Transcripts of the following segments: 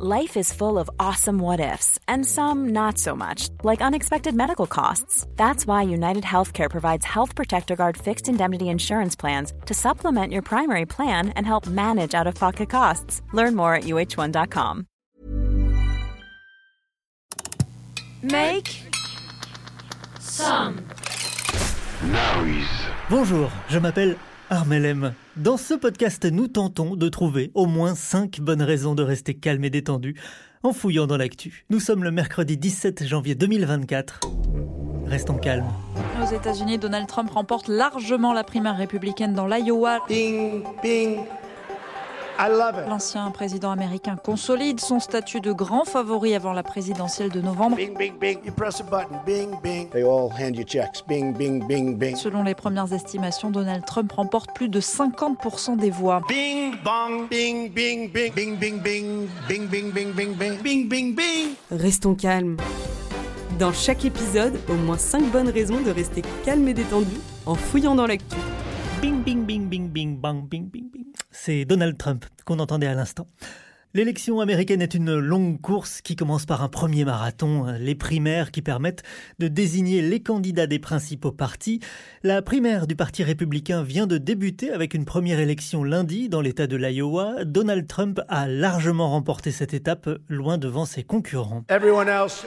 Life is full of awesome what ifs, and some not so much, like unexpected medical costs. That's why United Healthcare provides Health Protector Guard fixed indemnity insurance plans to supplement your primary plan and help manage out of pocket costs. Learn more at uh1.com. Make some noise. Bonjour, je m'appelle Armelem. Dans ce podcast, nous tentons de trouver au moins 5 bonnes raisons de rester calme et détendu en fouillant dans l'actu. Nous sommes le mercredi 17 janvier 2024. Restons calmes. Aux États-Unis, Donald Trump remporte largement la primaire républicaine dans l'Iowa. Bing, bing. L'ancien président américain consolide son statut de grand favori avant la présidentielle de novembre. Bing, bing, bing. You press a button. Bing, bing. They all hand you checks. Bing, bing, bing, bing. Selon les premières estimations, Donald Trump remporte plus de 50% des voix. Bing, bong. Bing, bing, bing. Bing, bing, bing. Bing, bing, bing, bing, bing. Bing, bing, bing. Restons calmes. Dans chaque épisode, au moins 5 bonnes raisons de rester calme et détendu en fouillant dans l'actu. Bing, bing, bing, bing, bing, bang, bing, bing, bing. C'est Donald Trump qu'on entendait à l'instant. L'élection américaine est une longue course qui commence par un premier marathon, les primaires qui permettent de désigner les candidats des principaux partis. La primaire du Parti républicain vient de débuter avec une première élection lundi dans l'État de l'Iowa. Donald Trump a largement remporté cette étape, loin devant ses concurrents. Everyone else.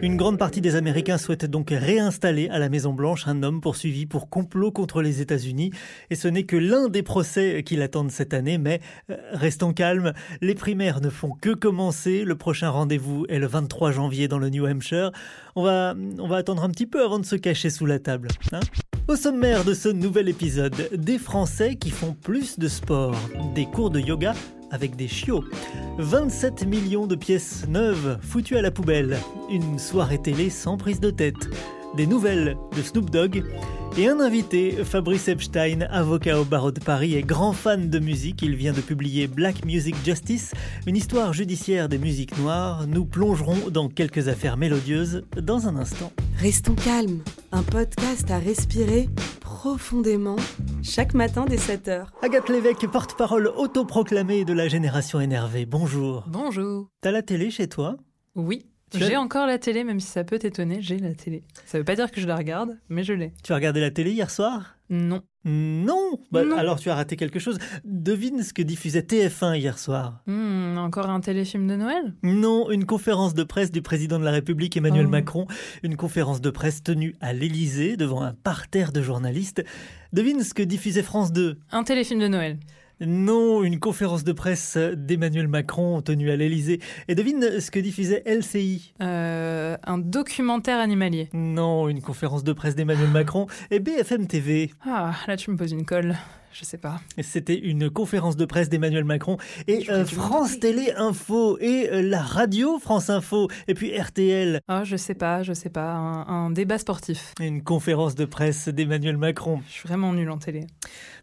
Une grande partie des Américains souhaite donc réinstaller à la Maison-Blanche un homme poursuivi pour complot contre les États-Unis. Et ce n'est que l'un des procès qui l'attendent cette année, mais euh, restons calmes. Les primaires ne font que commencer. Le prochain rendez-vous est le 23 janvier dans le New Hampshire. On va, on va attendre un petit peu avant de se cacher sous la table. Hein Au sommaire de ce nouvel épisode, des Français qui font plus de sport, des cours de yoga avec des chiots, 27 millions de pièces neuves foutues à la poubelle, une soirée télé sans prise de tête, des nouvelles de Snoop Dogg et un invité, Fabrice Epstein, avocat au barreau de Paris et grand fan de musique. Il vient de publier Black Music Justice, une histoire judiciaire des musiques noires. Nous plongerons dans quelques affaires mélodieuses dans un instant. Restons calmes, un podcast à respirer profondément chaque matin dès 7h. Agathe Lévesque, porte-parole autoproclamée de la génération énervée. Bonjour. Bonjour. T'as la télé chez toi? Oui. As- J'ai encore la télé, même si ça peut t'étonner, j'ai la télé. Ça veut pas dire que je la regarde, mais je l'ai. Tu as regardé la télé hier soir? Non. Non, Bah, Non. Alors tu as raté quelque chose. Devine ce que diffusait TF1 hier soir. Hmm, encore un téléfilm de Noël? Non, une conférence de presse du président de la République Emmanuel Oh. Macron. Une conférence de presse tenue à l'Élysée devant un parterre de journalistes. Devine ce que diffusait France 2. Un téléfilm de Noël. Non, une conférence de presse d'Emmanuel Macron tenue à l'Élysée. Et devine ce que diffusait LCI. Euh, un documentaire animalier. Non, une conférence de presse d'Emmanuel Macron et BFM TV. Ah, là tu me poses une colle. Je sais pas. C'était une conférence de presse d'Emmanuel Macron et euh, France. Télé Info et euh, la radio France Info et puis RTL. Ah, je sais pas, je sais pas. Un, un débat sportif. Une conférence de presse d'Emmanuel Macron. Je suis vraiment nulle en télé.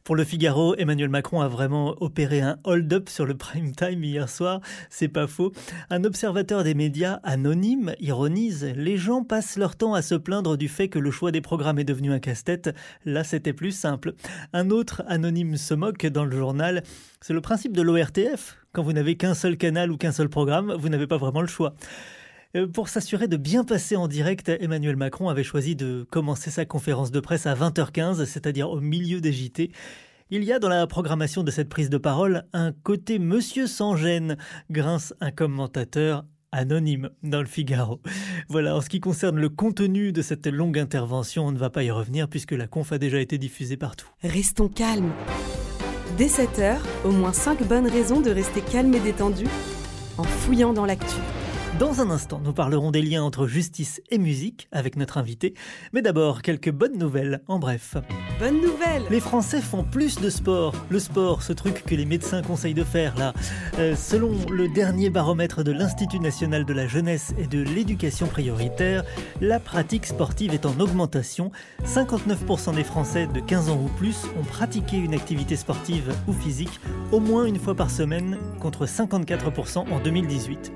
Pour le Figaro, Emmanuel Macron a vraiment opéré un hold-up sur le prime time hier soir. C'est pas faux. Un observateur des médias anonyme ironise Les gens passent leur temps à se plaindre du fait que le choix des programmes est devenu un casse-tête. Là, c'était plus simple. Un autre anonyme se moque dans le journal. C'est le principe de l'ORTF. Quand vous n'avez qu'un seul canal ou qu'un seul programme, vous n'avez pas vraiment le choix. Euh, Pour s'assurer de bien passer en direct, Emmanuel Macron avait choisi de commencer sa conférence de presse à 20h15, c'est-à-dire au milieu des JT. Il y a dans la programmation de cette prise de parole un côté Monsieur sans gêne, grince un commentateur anonyme dans le Figaro. Voilà, en ce qui concerne le contenu de cette longue intervention, on ne va pas y revenir puisque la conf a déjà été diffusée partout. Restons calmes. Dès 7h, au moins 5 bonnes raisons de rester calme et détendu en fouillant dans l'actu. Dans un instant, nous parlerons des liens entre justice et musique avec notre invité. Mais d'abord, quelques bonnes nouvelles, en bref. Bonne nouvelle Les Français font plus de sport. Le sport, ce truc que les médecins conseillent de faire là. Euh, selon le dernier baromètre de l'Institut national de la jeunesse et de l'éducation prioritaire, la pratique sportive est en augmentation. 59% des Français de 15 ans ou plus ont pratiqué une activité sportive ou physique au moins une fois par semaine contre 54% en 2018.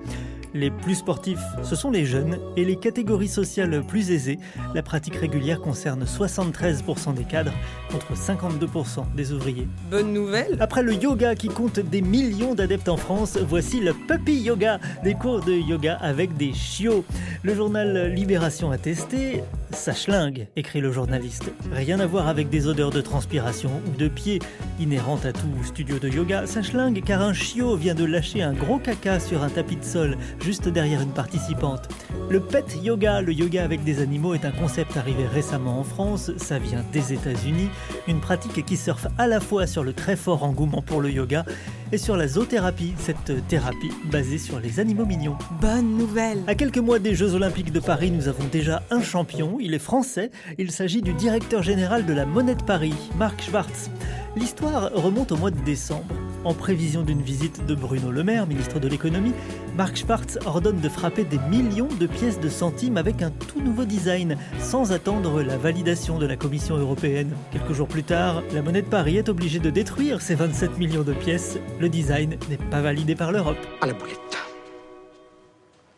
Les plus sportifs, ce sont les jeunes et les catégories sociales plus aisées. La pratique régulière concerne 73% des cadres contre 52% des ouvriers. Bonne nouvelle Après le yoga qui compte des millions d'adeptes en France, voici le puppy yoga, des cours de yoga avec des chiots. Le journal Libération a testé, ça schlingue, écrit le journaliste. Rien à voir avec des odeurs de transpiration ou de pieds inhérentes à tout studio de yoga. Ça schlingue car un chiot vient de lâcher un gros caca sur un tapis de sol juste derrière une participante. Le pet yoga, le yoga avec des animaux, est un concept arrivé récemment en France. Ça vient des États-Unis. Une pratique qui surfe à la fois sur le très fort engouement pour le yoga et sur la zoothérapie, cette thérapie basée sur les animaux mignons. Bonne nouvelle À quelques mois des Jeux Olympiques de Paris, nous avons déjà un champion. Il est français. Il s'agit du directeur général de la Monnaie de Paris, Marc Schwartz. L'histoire remonte au mois de décembre. En prévision d'une visite de Bruno Le Maire, ministre de l'économie, Marc Schwartz ordonne de frapper des millions de pièces de centimes avec un tout nouveau design, sans attendre la validation de la Commission européenne. Quelques jours plus tard, la monnaie de Paris est obligée de détruire ces 27 millions de pièces. Le design n'est pas validé par l'Europe. À la boulette.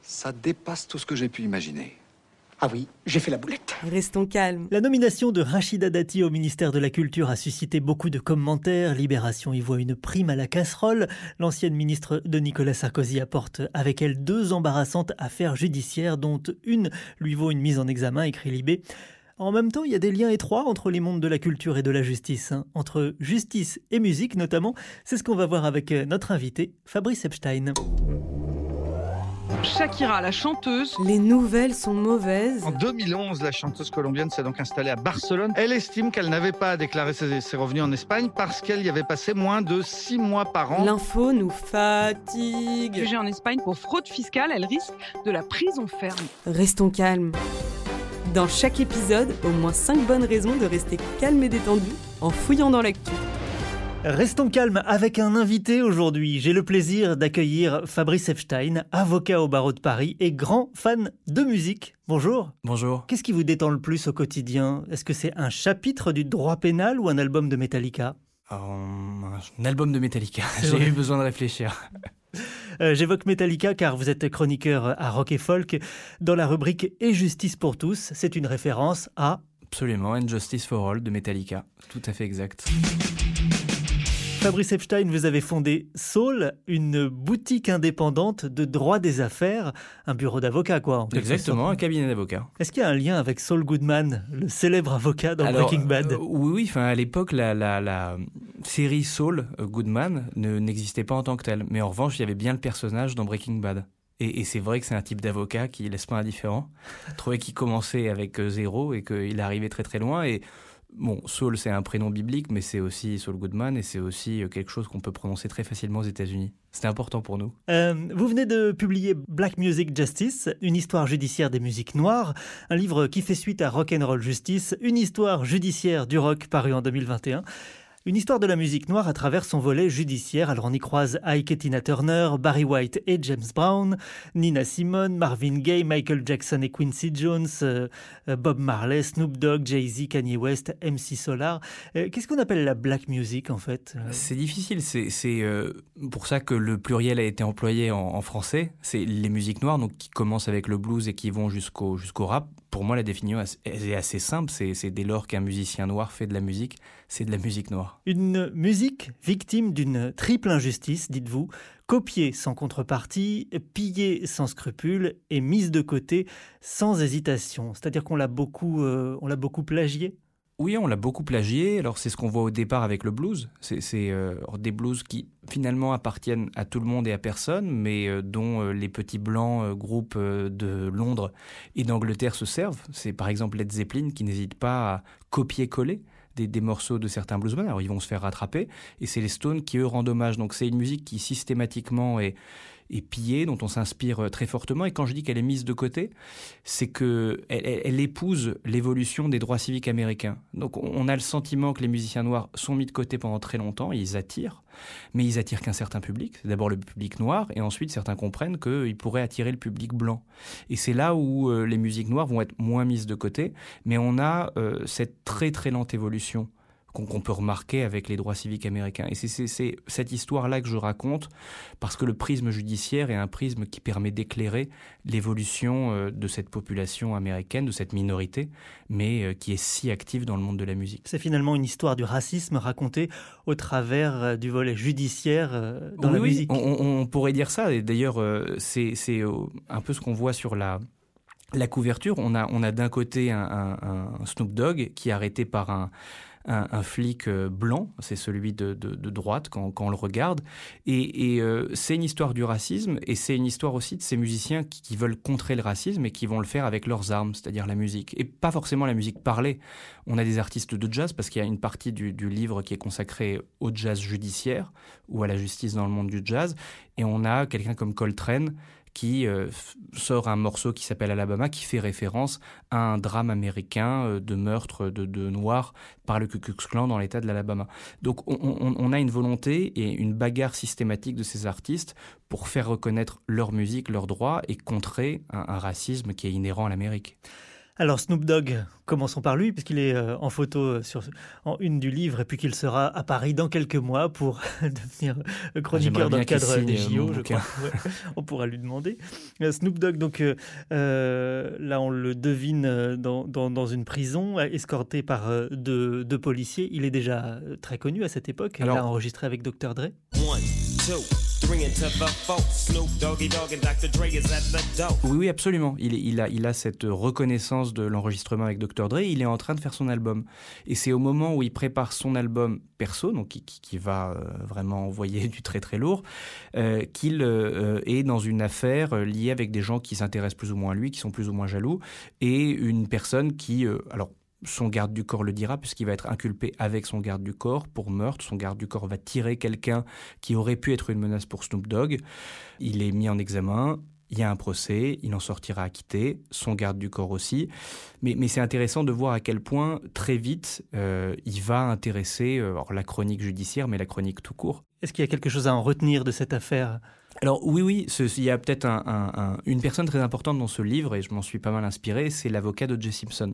Ça dépasse tout ce que j'ai pu imaginer. Ah oui, j'ai fait la boulette. Restons calmes. La nomination de Rachida Dati au ministère de la Culture a suscité beaucoup de commentaires. Libération y voit une prime à la casserole. L'ancienne ministre de Nicolas Sarkozy apporte avec elle deux embarrassantes affaires judiciaires, dont une lui vaut une mise en examen, écrit Libé. En même temps, il y a des liens étroits entre les mondes de la culture et de la justice, hein. entre justice et musique notamment. C'est ce qu'on va voir avec notre invité, Fabrice Epstein. Shakira, la chanteuse. Les nouvelles sont mauvaises. En 2011, la chanteuse colombienne s'est donc installée à Barcelone. Elle estime qu'elle n'avait pas à déclarer ses, ses revenus en Espagne parce qu'elle y avait passé moins de six mois par an. L'info nous fatigue. Jugée en Espagne pour fraude fiscale, elle risque de la prison ferme. Restons calmes. Dans chaque épisode, au moins 5 bonnes raisons de rester calme et détendu en fouillant dans l'actu. Restons calmes avec un invité aujourd'hui. J'ai le plaisir d'accueillir Fabrice Epstein, avocat au barreau de Paris et grand fan de musique. Bonjour. Bonjour. Qu'est-ce qui vous détend le plus au quotidien? Est-ce que c'est un chapitre du droit pénal ou un album de Metallica? Alors, Un album de Metallica. J'ai eu besoin de réfléchir. Euh, J'évoque Metallica car vous êtes chroniqueur à Rock et Folk dans la rubrique Et justice pour tous. C'est une référence à Absolument. And Justice for All de Metallica. Tout à fait exact. Fabrice Epstein, vous avez fondé Soul, une boutique indépendante de droit des affaires, un bureau d'avocat quoi. Exactement, un cabinet d'avocats. Est-ce qu'il y a un lien avec Saul Goodman, le célèbre avocat dans Alors, Breaking Bad euh, oui, oui. Enfin, à l'époque, la, la, la série Saul euh, Goodman ne- n'existait pas en tant que telle. Mais en revanche, il y avait bien le personnage dans Breaking Bad. Et, c'est vrai que c'est un type d'avocat qui laisse pas indifférent. Trouvait qu'il commençait avec euh, zéro et qu'il arrivait très très loin. Et bon, Saul, c'est un prénom biblique, mais c'est aussi Saul Goodman et c'est aussi euh, quelque chose qu'on peut prononcer très facilement aux États-Unis. C'était important pour nous. Euh, vous venez de publier Black Music Justice, une histoire judiciaire des musiques noires, un livre qui fait suite à Rock and Roll Justice, une histoire judiciaire du rock paru en 2021. Une histoire de la musique noire à travers son volet judiciaire. Alors on y croise Ike et Tina Turner, Barry White et James Brown, Nina Simone, Marvin Gaye, Michael Jackson et Quincy Jones, euh, euh, Bob Marley, Snoop Dogg, Jay-Z, Kanye West, MC Solar. Euh, Qu'est-ce qu'on appelle la black music en fait C'est difficile, c'est pour ça que le pluriel a été employé en, en français. C'est les musiques noires, donc qui commencent avec le blues et qui vont jusqu'au jusqu'au rap. Pour moi, la définition est- assez simple. C'est dès lors qu'un musicien noir fait de la musique, c'est de la musique noire. Une musique victime d'une triple injustice, dites-vous, copiée sans contrepartie, pillée sans scrupule et mise de côté sans hésitation. C'est-à-dire qu'on l'a beaucoup, euh, on l'a beaucoup plagié? Oui, on l'a beaucoup plagié. Alors c'est ce qu'on voit au départ avec le blues. C'est euh, des blues qui finalement appartiennent à tout le monde et à personne, mais euh, dont euh, les petits blancs groupes de Londres et d'Angleterre se servent. C'est par exemple Led Zeppelin qui n'hésite pas à copier-coller des, des morceaux de certains bluesmen. Alors ils vont se faire rattraper, et c'est les Stones qui eux rendent hommage. Donc c'est une musique qui systématiquement est est pillée, dont on s'inspire euh, très fortement. Et quand je dis qu'elle est mise de côté, c'est que elle, épouse l'évolution des droits civiques américains. Donc on a le sentiment que les musiciens noirs sont mis de côté pendant très longtemps, ils attirent, mais ils attirent qu'un certain public. C'est d'abord le public noir, et ensuite certains comprennent qu'ils pourraient attirer le public blanc. Et c'est là où euh, les musiques noires vont être moins mises de côté, mais on a euh, cette très très lente évolution qu'on peut remarquer avec les droits civiques américains. Et c'est cette histoire-là que je raconte parce que le prisme judiciaire est un prisme qui permet d'éclairer l'évolution euh, de cette population américaine, de cette minorité, mais euh, qui est si active dans le monde de la musique. C'est finalement une histoire du racisme racontée au travers euh, du volet judiciaire dans la musique. On, on, pourrait dire ça. Et d'ailleurs, c'est un peu ce qu'on voit sur la la couverture, on a, on a d'un côté un, un, Snoop Dogg qui est arrêté par un, un, flic euh, blanc, c'est celui de, droite quand, on le regarde. Et, euh, c'est une histoire du racisme et c'est une histoire aussi de ces musiciens qui, veulent contrer le racisme et qui vont le faire avec leurs armes, c'est-à-dire la musique. Et pas forcément la musique parlée. On a des artistes de jazz parce qu'il y a une partie du, du livre qui est consacrée au jazz judiciaire ou à la justice dans le monde du jazz. Et on a quelqu'un comme Coltrane qui euh, sort un morceau qui s'appelle Alabama, qui fait référence à un drame américain euh, de meurtre de, de, Noirs par le Ku Klux Klan dans l'État de l'Alabama. Donc on, a une volonté et une bagarre systématique de ces artistes pour faire reconnaître leur musique, leurs droits et contrer un racisme qui est inhérent à l'Amérique. Alors Snoop Dogg, commençons par lui, puisqu'il est euh, en photo euh, sur, en une du livre, et puis qu'il sera à Paris dans quelques mois pour devenir euh, chroniqueur dans le cadre des JO, je crois. on pourra lui demander. Snoop Dogg, donc là on le devine dans, une prison, escorté par deux, policiers. Il est déjà très connu à cette époque. il a enregistré avec Dr. Dre. Oui, oui, absolument. Il, a, il a cette reconnaissance de l'enregistrement avec Dr. Dre. Il est en train de faire son album. Et c'est au moment où il prépare son album perso, donc qui, va euh, vraiment envoyer du très très lourd, euh, qu'il euh, est dans une affaire liée avec des gens qui s'intéressent plus ou moins à lui, qui sont plus ou moins jaloux, et une personne qui, alors son garde du corps le dira, puisqu'il va être inculpé avec son garde du corps pour meurtre. Son garde du corps va tirer quelqu'un qui aurait pu être une menace pour Snoop Dogg. Il est mis en examen. Il y a un procès, il en sortira acquitté, son garde du corps aussi. Mais, mais c'est intéressant de voir à quel point, très vite, euh, il va intéresser euh, la chronique judiciaire, mais la chronique tout court. Est-ce qu'il y a quelque chose à en retenir de cette affaire? Alors oui, oui, il y a peut-être une personne très importante dans ce livre, et je m'en suis pas mal inspiré, c'est l'avocat de Jay Simpson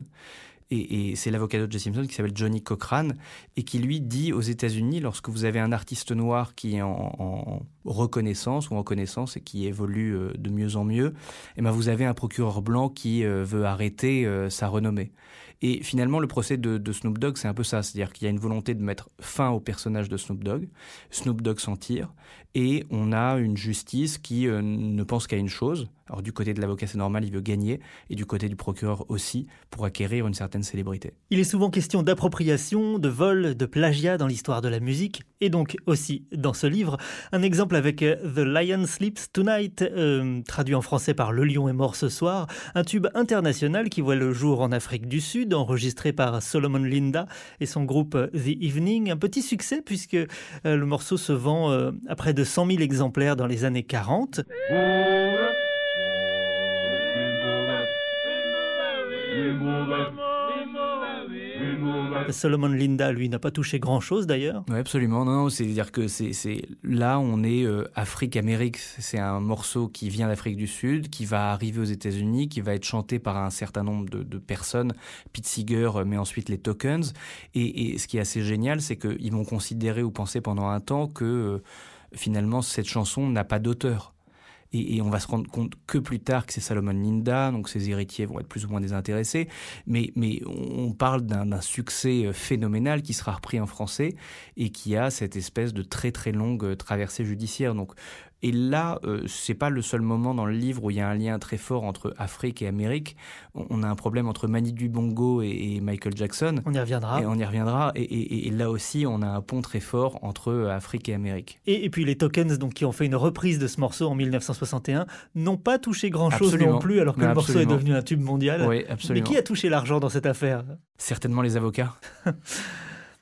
et, c'est l'avocat de Jesse Simpson qui s'appelle Johnny Cochrane et qui lui dit aux États-Unis, lorsque vous avez un artiste noir qui est en, reconnaissance ou en connaissance et qui évolue euh, de mieux en mieux, eh ben vous avez un procureur blanc qui euh, veut arrêter euh, sa renommée. Et finalement, le procès de, Snoop Dogg, c'est un peu ça. C'est-à-dire qu'il y a une volonté de mettre fin au personnage de Snoop Dogg. Snoop Dogg s'en tire. Et on a une justice qui ne pense qu'à une chose. Alors, du côté de l'avocat, c'est normal, il veut gagner. Et du côté du procureur aussi, pour acquérir une certaine célébrité. Il est souvent question d'appropriation, de vol, de plagiat dans l'histoire de la musique. Et donc aussi dans ce livre, un exemple avec euh, The Lion Sleeps Tonight, euh, traduit en français par Le lion est mort ce soir, un tube international qui voit le jour en Afrique du Sud enregistré par Solomon Linda et son groupe The Evening. Un petit succès puisque euh, le morceau se vend euh, à près de 100 000 exemplaires dans les années 40. Solomon Linda, lui, n'a pas touché grand-chose d'ailleurs. Oui, absolument. Non, c'est-à-dire que c'est là, on est euh, Afrique-Amérique. C'est un morceau qui vient d'Afrique du Sud, qui va arriver aux États-Unis, qui va être chanté par un certain nombre de, personnes. Pete Seeger, euh, mais ensuite les Tokens. Et, ce qui est assez génial, c'est qu'ils vont considérer ou penser pendant un temps que euh, finalement cette chanson n'a pas d'auteur. Et, on va se rendre compte que plus tard que c'est Salomon Linda, donc ses héritiers vont être plus ou moins désintéressés. Mais, mais on parle d'un succès euh, phénoménal qui sera repris en français et qui a cette espèce de très très longue euh, traversée judiciaire. Donc et là, euh, c'est pas le seul moment dans le livre où il y a un lien très fort entre Afrique et Amérique. On a un problème entre Manu Dubongo et, Michael Jackson. On y reviendra. Et on y reviendra. Et, là aussi, on a un pont très fort entre euh, Afrique et Amérique. Et, puis les Tokens, donc qui ont fait une reprise de ce morceau en 1961, n'ont pas touché grand-chose non plus, alors que le morceau est devenu un tube mondial. Oui, absolument. Mais qui a touché l'argent dans cette affaire? Certainement les avocats.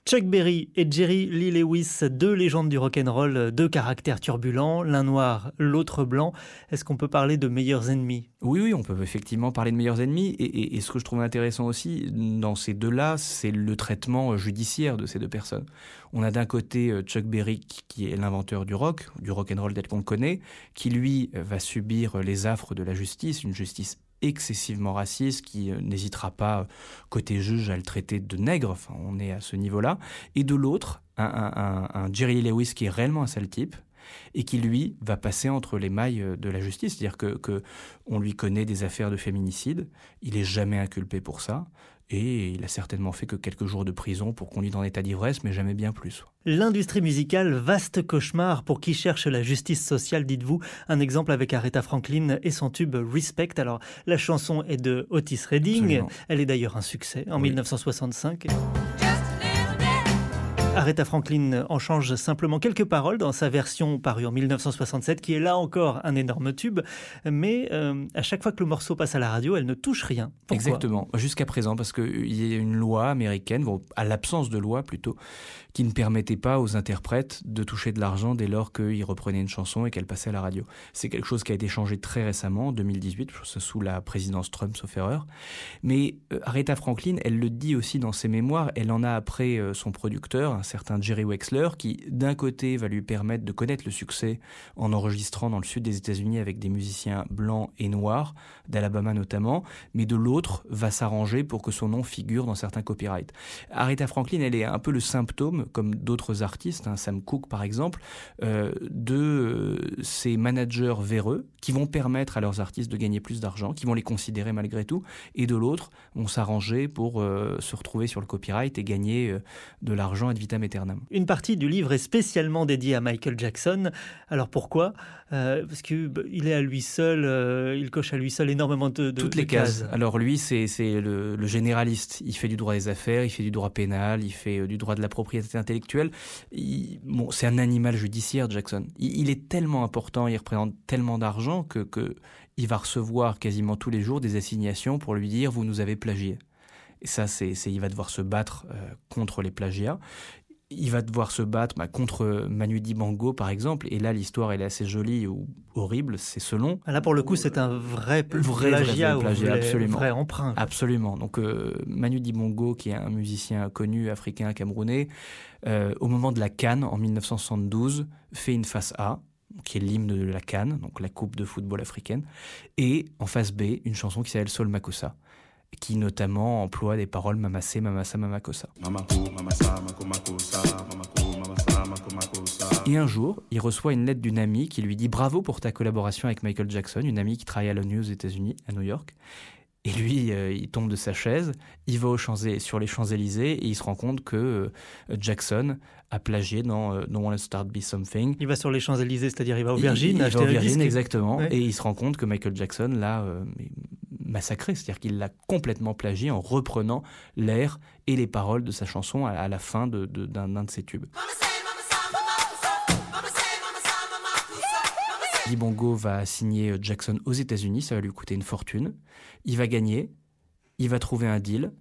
Chuck Berry et Jerry Lee Lewis, deux légendes du rock'n'roll, deux caractères turbulents, l'un noir, l'autre blanc. Est-ce qu'on peut parler de meilleurs ennemis? Oui, oui, on peut effectivement parler de meilleurs ennemis. Et, ce que je trouve intéressant aussi dans ces deux-là, c'est le traitement judiciaire de ces deux personnes. On a d'un côté euh, Chuck Berry qui est l'inventeur du rock, du rock'n'roll tel qu'on le connaît, qui lui va subir les affres de la justice, une justice excessivement raciste, qui euh, n'hésitera pas, côté juge, à le traiter de nègre, enfin, on est à ce niveau-là, et de l'autre, un, Jerry Lewis qui est réellement un sale type, et qui lui va passer entre les mailles euh, de la justice, c'est-à-dire que, que, on lui connaît des affaires de féminicide, il est jamais inculpé pour ça, et il a certainement fait que quelques jours de prison pour conduire en état d'ivresse, mais jamais bien plus. L'industrie musicale, vaste cauchemar pour qui cherche la justice sociale, dites-vous. Un exemple avec Aretha Franklin et son tube Respect. Alors, la chanson est de Otis Redding. Elle est d'ailleurs un succès en 1965. Aretha Franklin en change simplement quelques paroles dans sa version parue en 1967, qui est là encore un énorme tube. Mais euh, à chaque fois que le morceau passe à la radio, elle ne touche rien. Exactement, jusqu'à présent, parce qu'il y a une loi américaine, à l'absence de loi plutôt, qui ne permettait pas aux interprètes de toucher de l'argent dès lors qu'ils reprenaient une chanson et qu'elle passait à la radio. C'est quelque chose qui a été changé très récemment, en 2018, sous la présidence Trump, sauf erreur. Mais euh, Aretha Franklin, elle le dit aussi dans ses mémoires, elle en a après euh, son producteur, un certain Jerry Wexler, qui d'un côté va lui permettre de connaître le succès en enregistrant dans le sud des États-Unis avec des musiciens blancs et noirs, d'Alabama notamment, mais de l'autre va s'arranger pour que son nom figure dans certains copyrights. Aretha Franklin, elle est un peu le symptôme comme d'autres artistes, hein, Sam Cooke par exemple, euh, de euh, ces managers véreux qui vont permettre à leurs artistes de gagner plus d'argent, qui vont les considérer malgré tout, et de l'autre, vont s'arranger pour euh, se retrouver sur le copyright et gagner de l'argent ad vitam aeternam. Une partie du livre est spécialement dédiée à Michael Jackson. Alors pourquoi? Parce qu'il bah, est à lui seul, il coche à lui seul énormément de, Toutes les cases. Alors lui, c'est le, le généraliste. Il fait du droit des affaires, il fait du droit pénal, il fait du droit de la propriété intellectuel. bon, c'est un animal judiciaire, Jackson. Il, est tellement important, il représente tellement d'argent que, que il va recevoir quasiment tous les jours des assignations pour lui dire vous nous avez plagié. Et ça, c'est, il va devoir se battre euh, contre les plagiats il va devoir se battre bah, contre Manu Dibango, par exemple. Et là, l'histoire, elle est assez jolie ou horrible, c'est selon. Là, pour le coup, c'est un vrai, plagiat, vrai, plagiat absolument. vrai emprunt. Absolument. Donc, euh, Manu Dibango, qui est un musicien connu africain camerounais, euh, au moment de la Cannes, en 1972, fait une face A, qui est l'hymne de la Cannes, donc la Coupe de football africaine, et en face B, une chanson qui s'appelle Sol Makossa qui notamment emploie des paroles mamassé, mamassa, mamakosa. Et un jour, il reçoit une lettre d'une amie qui lui dit bravo pour ta collaboration avec Michael Jackson, une amie qui travaille à l'ONU aux États-Unis, à New York. Et lui, euh, il tombe de sa chaise, il va sur les Champs-Élysées et il se rend compte que euh, Jackson a plagié dans euh, Don't Wanna Start Be Something. Il va sur les Champs-Élysées, c'est-à-dire il va au Virgin, il, il va au Virgin, exactement. Et il se rend compte que Michael Jackson l'a massacré, c'est-à-dire qu'il l'a complètement plagié en reprenant l'air et les paroles de sa chanson à, la fin d'un de, de, ses tubes. Bongo va signer Jackson aux États-Unis, ça va lui coûter une fortune. Il va gagner, il va trouver un deal,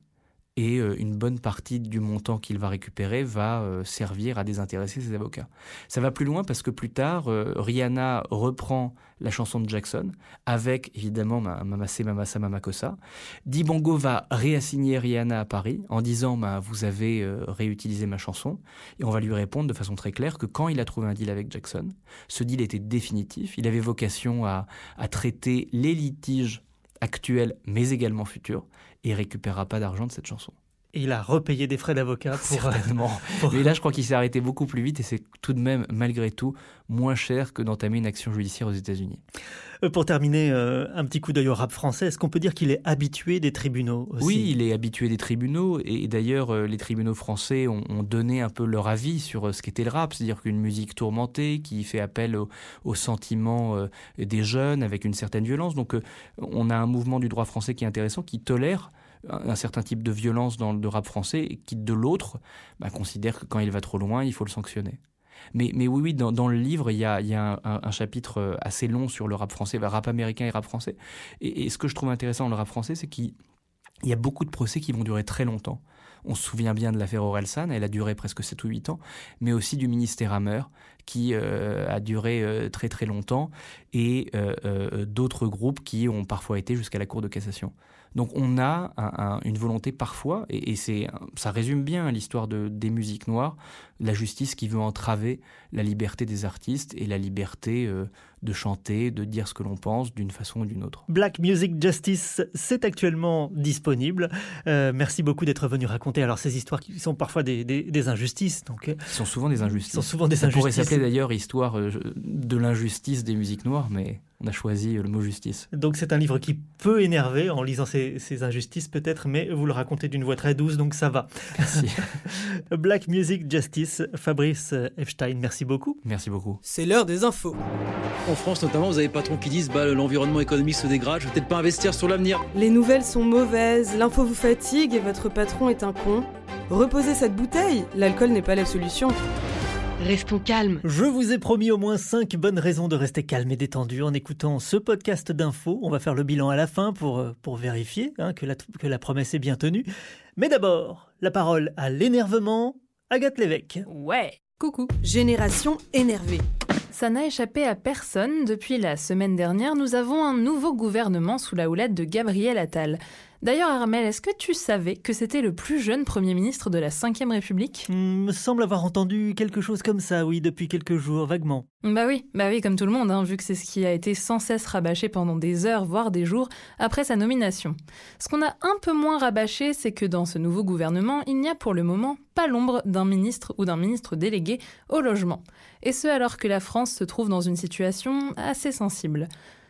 et euh, une bonne partie du montant qu'il va récupérer va euh, servir à désintéresser ses avocats. Ça va plus loin parce que plus tard, euh, Rihanna reprend la chanson de Jackson avec évidemment Mamase Mamasa Mamakosa. Dibongo va réassigner Rihanna à Paris en disant bah, vous avez réutilisé ma chanson et on va lui répondre de façon très claire que quand il a trouvé un deal avec Jackson, ce deal était définitif. Il avait vocation à, à traiter les litiges actuels mais également futurs et récupérera pas d'argent de cette chanson. Et il a repayé des frais d'avocat pour. Certainement. Mais là, je crois qu'il s'est arrêté beaucoup plus vite et c'est tout de même, malgré tout, moins cher que d'entamer une action judiciaire aux États-Unis. Euh, pour terminer, euh, un petit coup d'œil au rap français. Est-ce qu'on peut dire qu'il est habitué des tribunaux aussi? Oui, il est habitué des tribunaux. Et d'ailleurs, euh, les tribunaux français ont, donné un peu leur avis sur ce qu'était le rap. C'est-à-dire qu'une musique tourmentée qui fait appel aux sentiments des jeunes avec une certaine violence. Donc, on a un mouvement du droit français qui est intéressant, qui tolère un certain type de violence dans le rap français qui, de l'autre, bah, considère que quand il va trop loin, il faut le sanctionner. Mais, mais oui, oui, dans, le livre, il y a, un, chapitre euh, assez long sur le rap français, le rap américain et rap français. Et, ce que je trouve intéressant dans le rap français, c'est qu'il y a beaucoup de procès qui vont durer très longtemps. On se souvient bien de l'affaire Orelsan, elle a duré presque 7 ou 8 ans, mais aussi du ministère Hammer, qui euh, a duré euh, très très longtemps, et d'autres groupes qui ont parfois été jusqu'à la Cour de cassation. Donc on a une volonté parfois, et, c'est, ça résume bien l'histoire de, des musiques noires, la justice qui veut entraver la liberté des artistes et la liberté euh, de chanter, de dire ce que l'on pense d'une façon ou d'une autre. Black Music Justice, c'est actuellement disponible. Euh, merci beaucoup d'être venu raconter alors ces histoires qui sont parfois des, des, injustices. Donc, euh, sont souvent des injustices. Sont souvent des Ça injustices. pourrait s'appeler d'ailleurs Histoire de l'injustice des musiques noires, mais on a choisi le mot justice. Donc c'est un livre qui peut énerver en lisant ces, ces injustices peut-être, mais vous le racontez d'une voix très douce, donc ça va. Merci. Black Music Justice, Fabrice Epstein, merci beaucoup. Merci beaucoup. C'est l'heure des infos. En France notamment, vous avez des patrons qui disent bah, l'environnement économique se dégrade, je vais peut-être pas investir sur l'avenir. Les nouvelles sont mauvaises, l'info vous fatigue et votre patron est un con. Reposez cette bouteille, l'alcool n'est pas la solution. Restons calmes. Je vous ai promis au moins 5 bonnes raisons de rester calme et détendu en écoutant ce podcast d'infos. On va faire le bilan à la fin pour, euh, pour vérifier hein, que, la, que la promesse est bien tenue. Mais d'abord, la parole à l'énervement, Agathe Lévesque. Ouais. Coucou. Génération énervée. Ça n'a échappé à personne. Depuis la semaine dernière, nous avons un nouveau gouvernement sous la houlette de Gabriel Attal. D'ailleurs, Armel, est-ce que tu savais que c'était le plus jeune Premier ministre de la Ve République? Me semble avoir entendu quelque chose comme ça, oui, depuis quelques jours, vaguement. Bah oui, bah oui, comme tout le monde, hein, vu que c'est ce qui a été sans cesse rabâché pendant des heures, voire des jours, après sa nomination. Ce qu'on a un peu moins rabâché, c'est que dans ce nouveau gouvernement, il n'y a pour le moment pas l'ombre d'un ministre ou d'un ministre délégué au logement. Et ce alors que la France se trouve dans une situation assez sensible.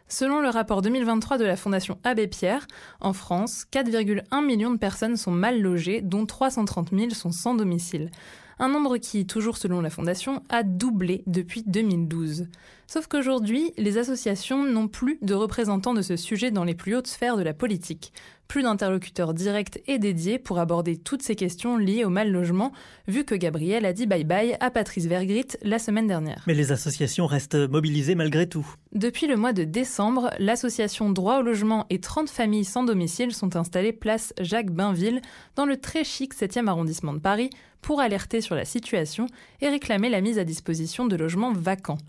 Selon le rapport 2023 de la Fondation Abbé Pierre, en France, 4,1 millions de personnes sont mal logées, dont 330 000 sont sans domicile. Un nombre qui, toujours selon la Fondation, a doublé depuis 2012. Sauf qu'aujourd'hui, les associations n'ont plus de représentants de ce sujet dans les plus hautes sphères de la politique plus d'interlocuteurs directs et dédiés pour aborder toutes ces questions liées au mal logement, vu que Gabriel a dit bye-bye à Patrice Vergrit la semaine dernière. Mais les associations restent mobilisées malgré tout. Depuis le mois de décembre, l'association Droit au logement et 30 familles sans domicile sont installées place Jacques Bainville, dans le très chic 7e arrondissement de Paris, pour alerter sur la situation et réclamer la mise à disposition de logements vacants.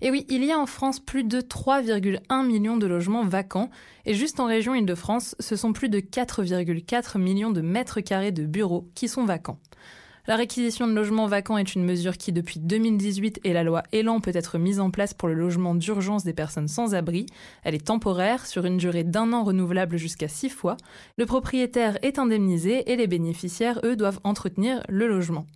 Et oui, il y a en France plus de 3,1 millions de logements vacants, et juste en région Île-de-France, ce sont plus de 4,4 millions de mètres carrés de bureaux qui sont vacants. La réquisition de logements vacants est une mesure qui, depuis 2018 et la loi Elan, peut être mise en place pour le logement d'urgence des personnes sans abri. Elle est temporaire, sur une durée d'un an renouvelable jusqu'à six fois. Le propriétaire est indemnisé et les bénéficiaires, eux, doivent entretenir le logement.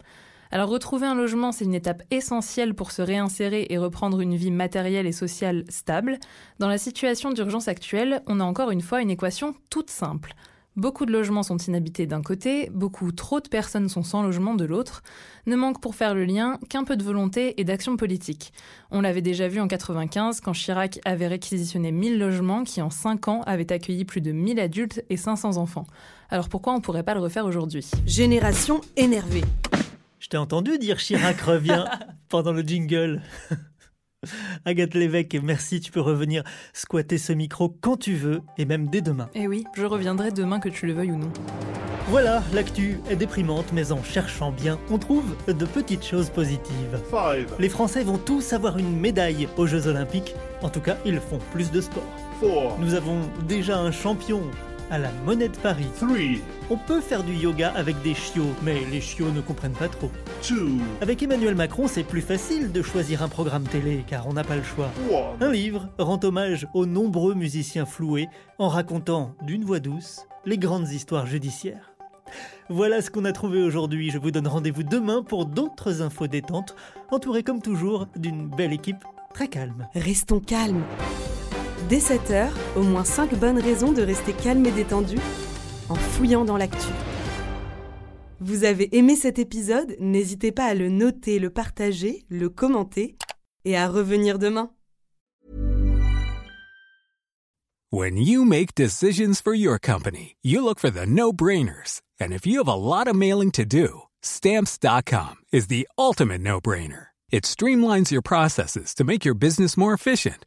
Alors retrouver un logement, c'est une étape essentielle pour se réinsérer et reprendre une vie matérielle et sociale stable. Dans la situation d'urgence actuelle, on a encore une fois une équation toute simple. Beaucoup de logements sont inhabités d'un côté, beaucoup trop de personnes sont sans logement de l'autre. Ne manque pour faire le lien qu'un peu de volonté et d'action politique. On l'avait déjà vu en 95 quand Chirac avait réquisitionné 1000 logements qui en 5 ans avaient accueilli plus de 1000 adultes et 500 enfants. Alors pourquoi on pourrait pas le refaire aujourd'hui? Génération énervée. Je t'ai entendu dire Chirac revient pendant le jingle. Agathe Lévesque, merci, tu peux revenir squatter ce micro quand tu veux et même dès demain. Eh oui, je reviendrai demain que tu le veuilles ou non. Voilà, l'actu est déprimante, mais en cherchant bien, on trouve de petites choses positives. Les Français vont tous avoir une médaille aux Jeux Olympiques. En tout cas, ils font plus de sport. Nous avons déjà un champion à la Monnaie de Paris. On peut faire du yoga avec des chiots, mais les chiots ne comprennent pas trop. Avec Emmanuel Macron, c'est plus facile de choisir un programme télé, car on n'a pas le choix. Un livre rend hommage aux nombreux musiciens floués en racontant d'une voix douce les grandes histoires judiciaires. Voilà ce qu'on a trouvé aujourd'hui. Je vous donne rendez-vous demain pour d'autres infos détentes, entourées comme toujours d'une belle équipe très calme. Restons calmes. Dès 7h, au moins 5 bonnes raisons de rester calme et détendu en fouillant dans l'actu. Vous avez aimé cet épisode? N'hésitez pas à le noter, le partager, le commenter et à revenir demain. When you make decisions for your company, you look for the no-brainers. And if you have a lot of mailing to do, stamps.com is the ultimate no-brainer. It streamlines your processes to make your business more efficient,